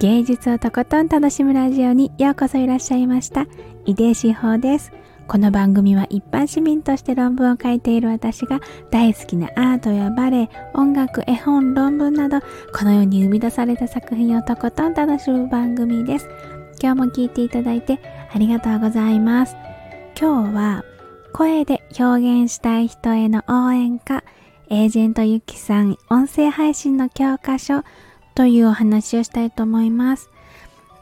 芸術をとことん楽しむラジオにようこそいらっしゃいました。井出志保です。この番組は一般市民として論文を書いている私が大好きなアートやバレエ、音楽、絵本、論文などこの世に生み出された作品をとことん楽しむ番組です。今日も聴いていただいてありがとうございます。今日は声で表現したい人への応援歌。エージェントゆきさん音声配信の教科書。というお話をしたいと思います。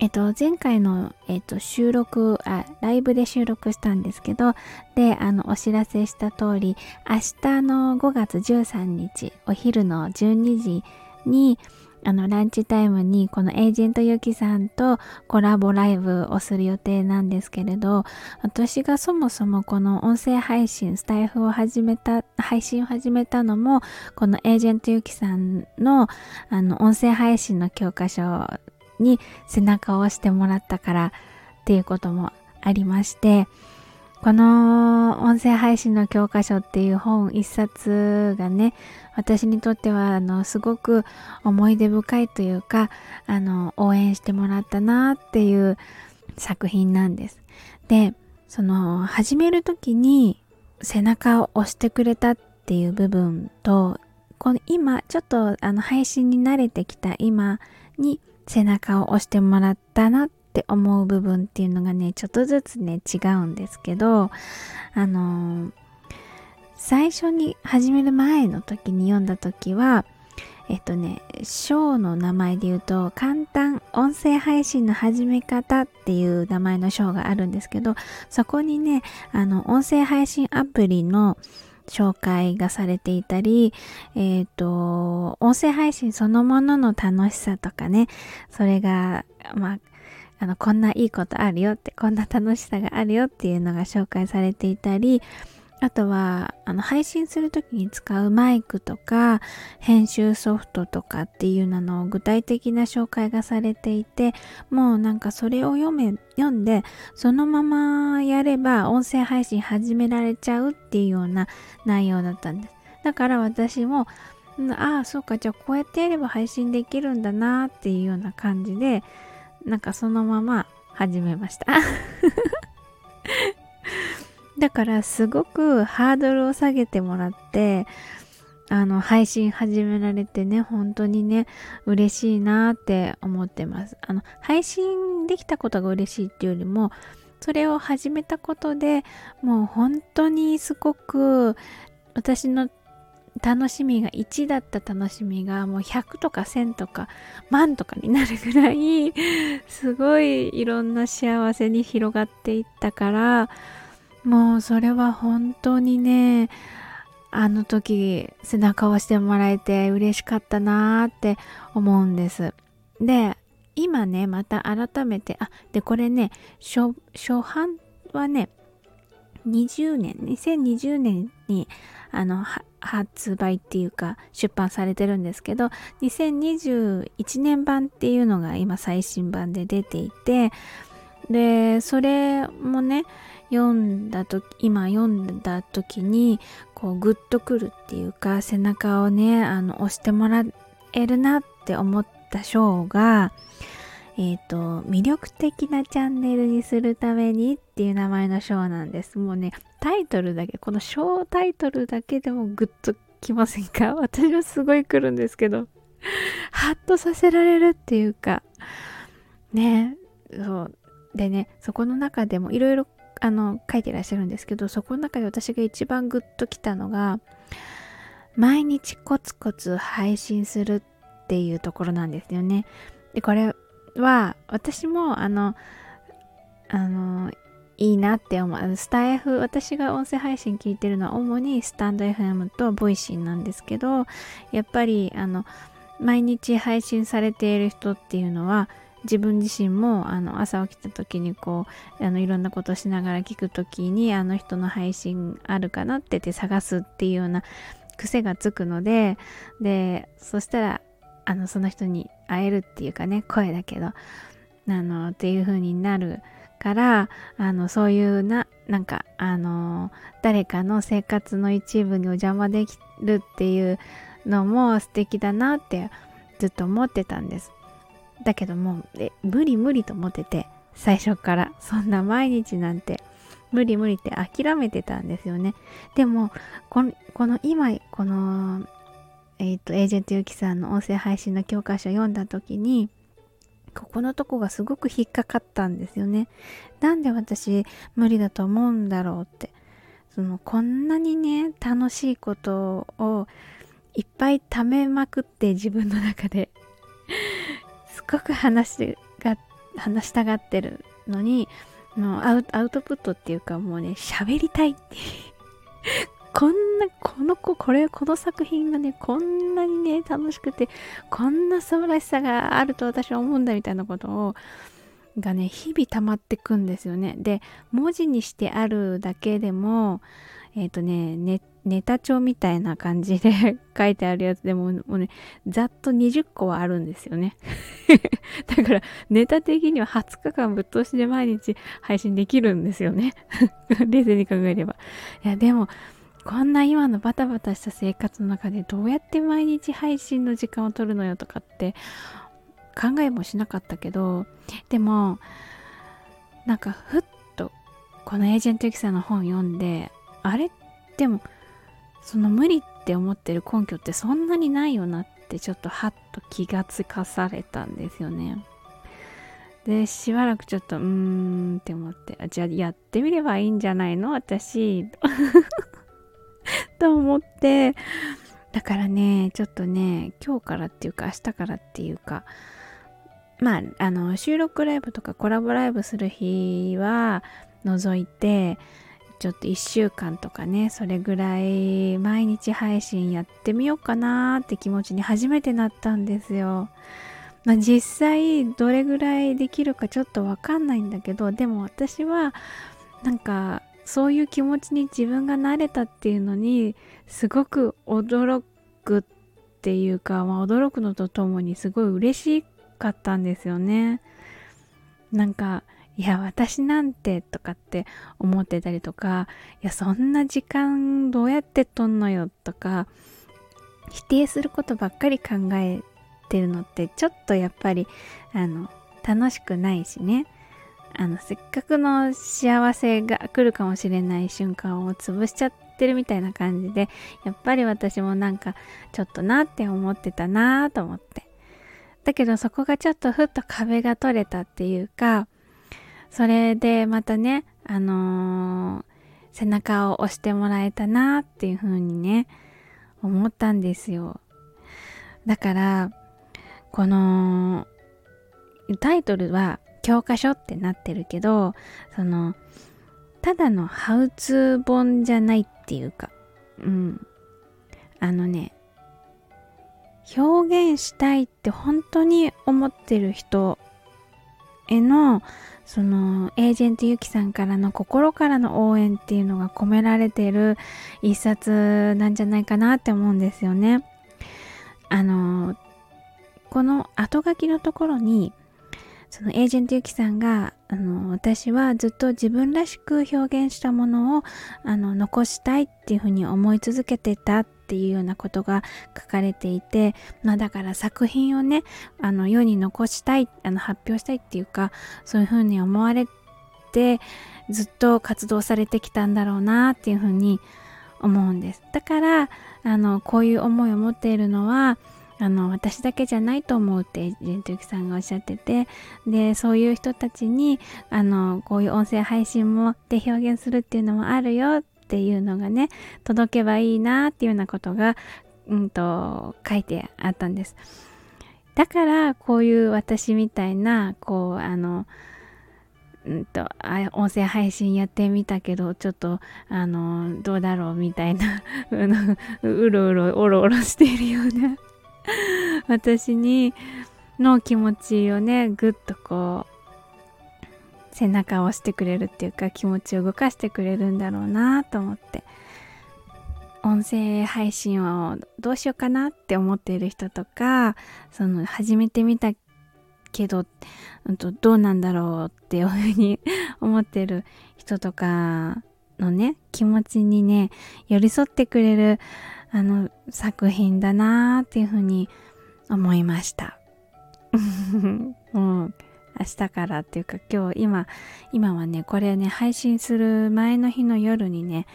えっと、前回の、えっと、収録あ、ライブで収録したんですけど、で、あの、お知らせした通り、明日の5月13日、お昼の12時に、あの、ランチタイムにこのエージェントゆきさんとコラボライブをする予定なんですけれど、私がそもそもこの音声配信、スタイフを始めた、配信を始めたのも、このエージェントゆきさんのあの、音声配信の教科書に背中を押してもらったからっていうこともありまして、この音声配信の教科書っていう本一冊がね、私にとってはあのすごく思い出深いというか、あの応援してもらったなっていう作品なんです。で、その始める時に背中を押してくれたっていう部分と、この今ちょっとあの配信に慣れてきた今に背中を押してもらったなっって思う部分っていうのがねちょっとずつね違うんですけどあのー、最初に始める前の時に読んだ時はえっとね章の名前で言うと簡単音声配信の始め方っていう名前の章があるんですけどそこにねあの音声配信アプリの紹介がされていたり、えっ、ー、と、音声配信そのものの楽しさとかね、それが、まあ、あの、こんないいことあるよって、こんな楽しさがあるよっていうのが紹介されていたり、あとは、あの、配信するときに使うマイクとか、編集ソフトとかっていうのの具体的な紹介がされていて、もうなんかそれを読め、読んで、そのままやれば音声配信始められちゃうっていうような内容だったんです。だから私も、ああ、そうか、じゃあこうやってやれば配信できるんだなっていうような感じで、なんかそのまま始めました。だからすごくハードルを下げてもらってあの配信始められてね本当にね嬉しいなって思ってます。あの配信できたことが嬉しいっていうよりもそれを始めたことでもう本当にすごく私の楽しみが1だった楽しみがもう100とか1000とか万とかになるぐらい すごいいろんな幸せに広がっていったからもうそれは本当にねあの時背中を押してもらえて嬉しかったなーって思うんです。で今ねまた改めてあでこれね初版はね20年2020年にあの発売っていうか出版されてるんですけど2021年版っていうのが今最新版で出ていてでそれもね読んだ時今読んだ時にこうグッとくるっていうか背中をねあの押してもらえるなって思った章がえっ、ー、と、魅力的なチャンネルにするためにっていう名前のショーなんです。もうね、タイトルだけ、このショータイトルだけでもグッときませんか？私はすごい来るんですけど、ハッとさせられるっていうか、ね、そう。でね、そこの中でもいろいろあの書いてらっしゃるんですけど、そこの中で私が一番グッときたのが、毎日コツコツ配信するっていうところなんですよね。で、これは私もあのあのいいなって思う。スタエフ私が音声配信聞いてるのは主にスタンド FM と Voicy なんですけどやっぱりあの毎日配信されている人っていうのは自分自身もあの朝起きた時にこうあのいろんなことしながら聞く時にあの人の配信あるかなってて探すっていうような癖がつくのででそしたらあのその人に会えるっていうかね声だけどあのっていう風になるからあのそういうななんかあの誰かの生活の一部にお邪魔できるっていうのも素敵だなってずっと思ってたんです。だけどもえ無理無理と思ってて最初からそんな毎日なんて無理無理って諦めてたんですよねでもこのこの今このえっ、ー、とエージェントゆきさんの音声配信の教科書を読んだ時にここのとこがすごく引っかかったんですよね。なんで私無理だと思うんだろうって。そのこんなにね楽しいことをいっぱい貯めまくって自分の中で すごく話が話したがってるのにのアウアウトプットっていうかもうね喋りたいってこんなこの子これこの作品がねこんなにね楽しくてこんな素晴らしさがあると私は思うんだみたいなことをがね日々溜まってくんですよね。で文字にしてあるだけでもえっ、ー、とねネネタ帳みたいな感じで 書いてあるやつでももうねざっと20個はあるんですよね。だからネタ的には20日間ぶっ通しで毎日配信できるんですよね。冷静に考えれば。いやでもこんな今のバタバタした生活の中でどうやって毎日配信の時間を取るのよとかって考えもしなかったけどでもなんかふっとこのエージェントユキさんの本読んであれでもその無理って思ってる根拠ってそんなにないよなってちょっとハッと気がつかされたんですよね。でしばらくちょっとうーんって思ってあじゃあやってみればいいんじゃないの？私と思ってだからねちょっとね今日からっていうか明日からっていうかまあ、あの、収録ライブとかコラボライブする日は除いて、ちょっと1週間とかね、それぐらい毎日配信やってみようかなって気持ちに初めてなったんですよ。まあ、実際どれぐらいできるかちょっとわかんないんだけど、でも私はなんかそういう気持ちに自分が慣れたっていうのにすごく驚くっていうか、まあ、驚くのとともにすごい嬉しかったんですよね。なんかいや私なんてとかって思ってたりとかいやそんな時間どうやってとんのよとか否定することばっかり考えてるのってちょっとやっぱりあの楽しくないしねあのせっかくの幸せが来るかもしれない瞬間を潰しちゃってるみたいな感じでやっぱり私もなんかちょっとなって思ってたなと思ってだけどそこがちょっとふっと壁が取れたっていうか、それでまたね、あのー、背中を押してもらえたなっていう風にね、思ったんですよ。だから、この、タイトルは教科書ってなってるけど、その、ただのハウツー本じゃないっていうか、うん。あのね、表現したいって本当に思ってる人へのそのエージェントゆきさんからの心からの応援っていうのが込められてる一冊なんじゃないかなって思うんですよね。あのこの後書きのところにそのエージェントゆきさんがあの私はずっと自分らしく表現したものをあの残したいっていうふうに思い続けてたっていうようなことが書かれていて、まあ、だから作品をねあの世に残したいあの発表したいっていうかそういうふうに思われてずっと活動されてきたんだろうなっていうふうに思うんです。だからあのこういう思いを持っているのはあの私だけじゃないと思うってジェントユキさんがおっしゃっててでそういう人たちにあのこういう音声配信もで表現するっていうのもあるよっていうのがね届けばいいなっていうようなことが、うんと、書いてあったんです。だからこういう私みたいなこうあのうんと音声配信やってみたけどちょっとあのどうだろうみたいな うろうろおろおろしているような 私にの気持ちをねぐっとこう背中を押してくれるっていうか気持ちを動かしてくれるんだろうなと思って。音声配信をどうしようかなって思っている人とかその始めてみたけど、うん、とどうなんだろうっていうふうに 思ってる人とかのね気持ちにね寄り添ってくれるあの作品だなーっていうふうに思いました。もう明日からっていうか今日今今はねこれね配信する前の日の夜にね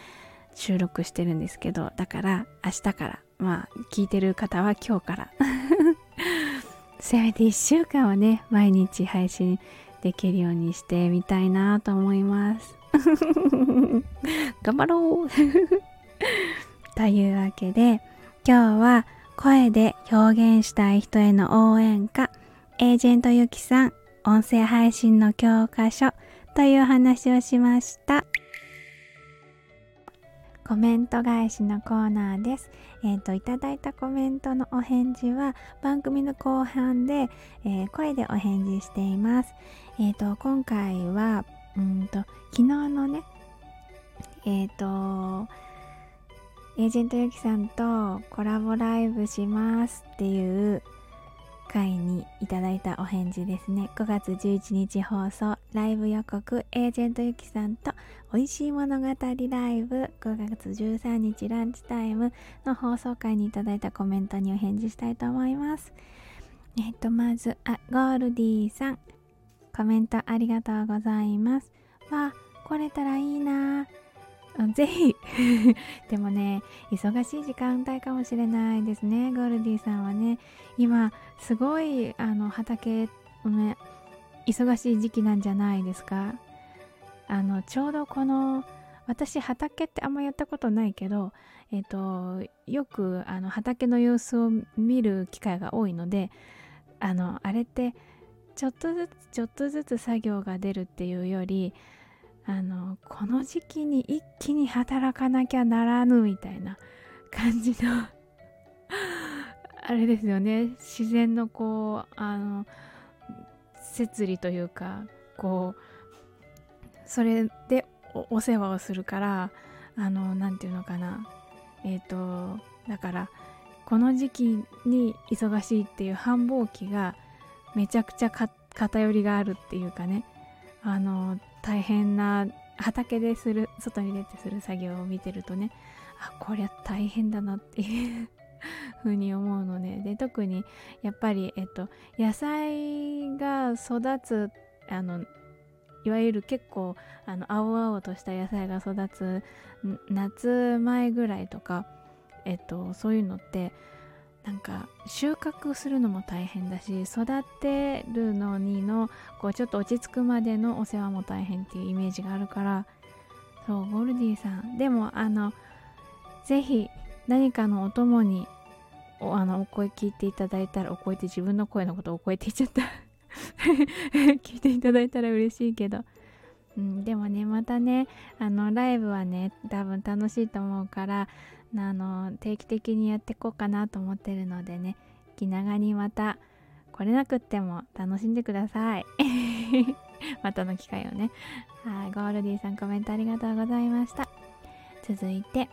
収録してるんですけどだから明日からまあ聞いてる方は今日から。せめて1週間はね毎日配信できるようにしてみたいなと思います。頑張ろう。というわけで今日は声で表現したい人への応援歌エージェントゆきさん音声配信の教科書という話をしましたコメント返しのコーナーです。えっ、ー、と、いただいたコメントのお返事は番組の後半で、えー、声でお返事しています。えっ、ー、と、今回は、うんと、昨日のね、えっ、と、エージェントゆきさんとコラボライブしますっていう回にいただいたお返事ですね。5月11日放送ライブ予告エージェントゆきさんと美味しい物語ライブ5月13日ランチタイムの放送回にいただいたコメントにお返事したいと思います。えっとまずあゴールディさん。コメントありがとうございます。わ来れたらいいな。ぜひ。でもね忙しい時間帯かもしれないですね。ゴールディさんはね。今すごいあの畑ね忙しい時期なんじゃないですか。あのちょうどこの私畑ってあんまやったことないけど、えっ、ー、とよくあの畑の様子を見る機会が多いのであのあれってちょっとずつちょっとずつ作業が出るっていうよりあのこの時期に一気に働かなきゃならぬみたいな感じのあれですよね。自然のこうあの摂理というかこうそれでお世話をするからあの何て言うのかな。えっ、ー、とだからこの時期に忙しいっていう繁忙期がめちゃくちゃ偏りがあるっていうかね。あの大変な畑でする外に出てする作業を見てるとねあこりゃ大変だなっていうふうに思うのでで特にやっぱり、えっと、野菜が育つあのいわゆる結構あの青々とした野菜が育つ夏前ぐらいとか、えっと、そういうのってなんか収穫するのも大変だし育てるのにのこうちょっと落ち着くまでのお世話も大変っていうイメージがあるから。そうゴルディさん。でもあのぜひ何かのお供におあのお声聞いていただいたらお声って自分の声のことをお声って言っちゃった。聞いていただいたら嬉しいけど。うん、でもねまたねあのライブはね多分楽しいと思うからあの定期的にやっていこうかなと思ってるのでね気長にまた来れなくっても楽しんでください。またの機会をね。はいゴールディーさんコメントありがとうございました。続いて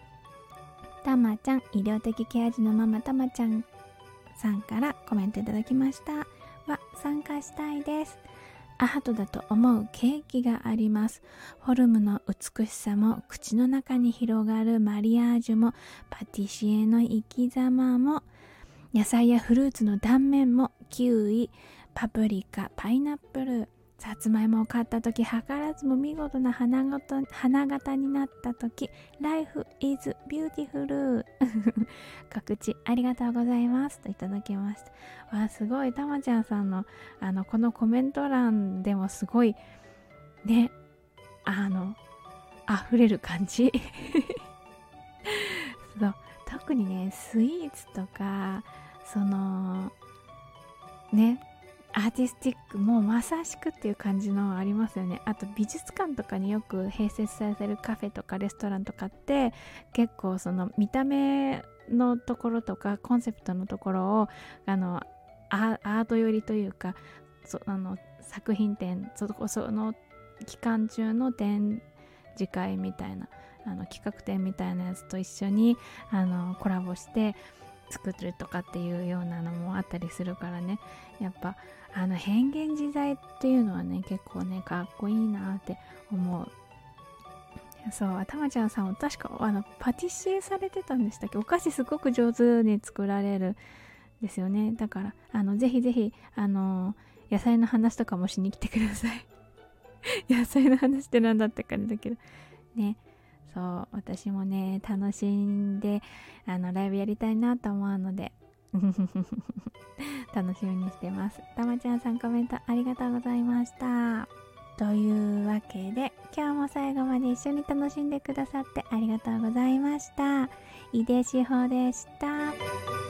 たまちゃん医療的ケア児のママたまちゃんさんからコメントいただきました。は参加したいです。アートだと思うケーキがあります。フォルムの美しさも口の中に広がるマリアージュもパティシエの生き様も野菜やフルーツの断面もキウイ、パプリカ、パイナップル、さつまいもを買った時図らずも見事な花形花形になった時 Life is beautiful 告知ありがとうございます。といただきました。わすごい。たまちゃんさんのあのこのコメント欄でもすごいねあの溢れる感じ。そう。特にねスイーツとかそのねアーティスティックもうまさしくっていう感じのありますよね。あと美術館とかによく併設されてるカフェとかレストランとかって結構その見た目のところとかコンセプトのところをあのアート寄りというかそあの作品展そその期間中の展示会みたいなあの企画展みたいなやつと一緒にあのコラボして作るとかっていうようなのもあったりするからね。やっぱあの変幻自在っていうのはね結構ねかっこいいなって思う。そうたまちゃんさんは確かあのパティシエされてたんでしたっけ？お菓子すごく上手に作られるですよね。だからあのぜひぜひあの野菜の話とかもしに来てください。野菜の話って何だったかだけど。ね。そう私もね楽しんであのライブやりたいなと思うので 楽しみにしてます。たまちゃんさんコメントありがとうございました。というわけで今日も最後まで一緒に楽しんでくださってありがとうございました。井出志保でした。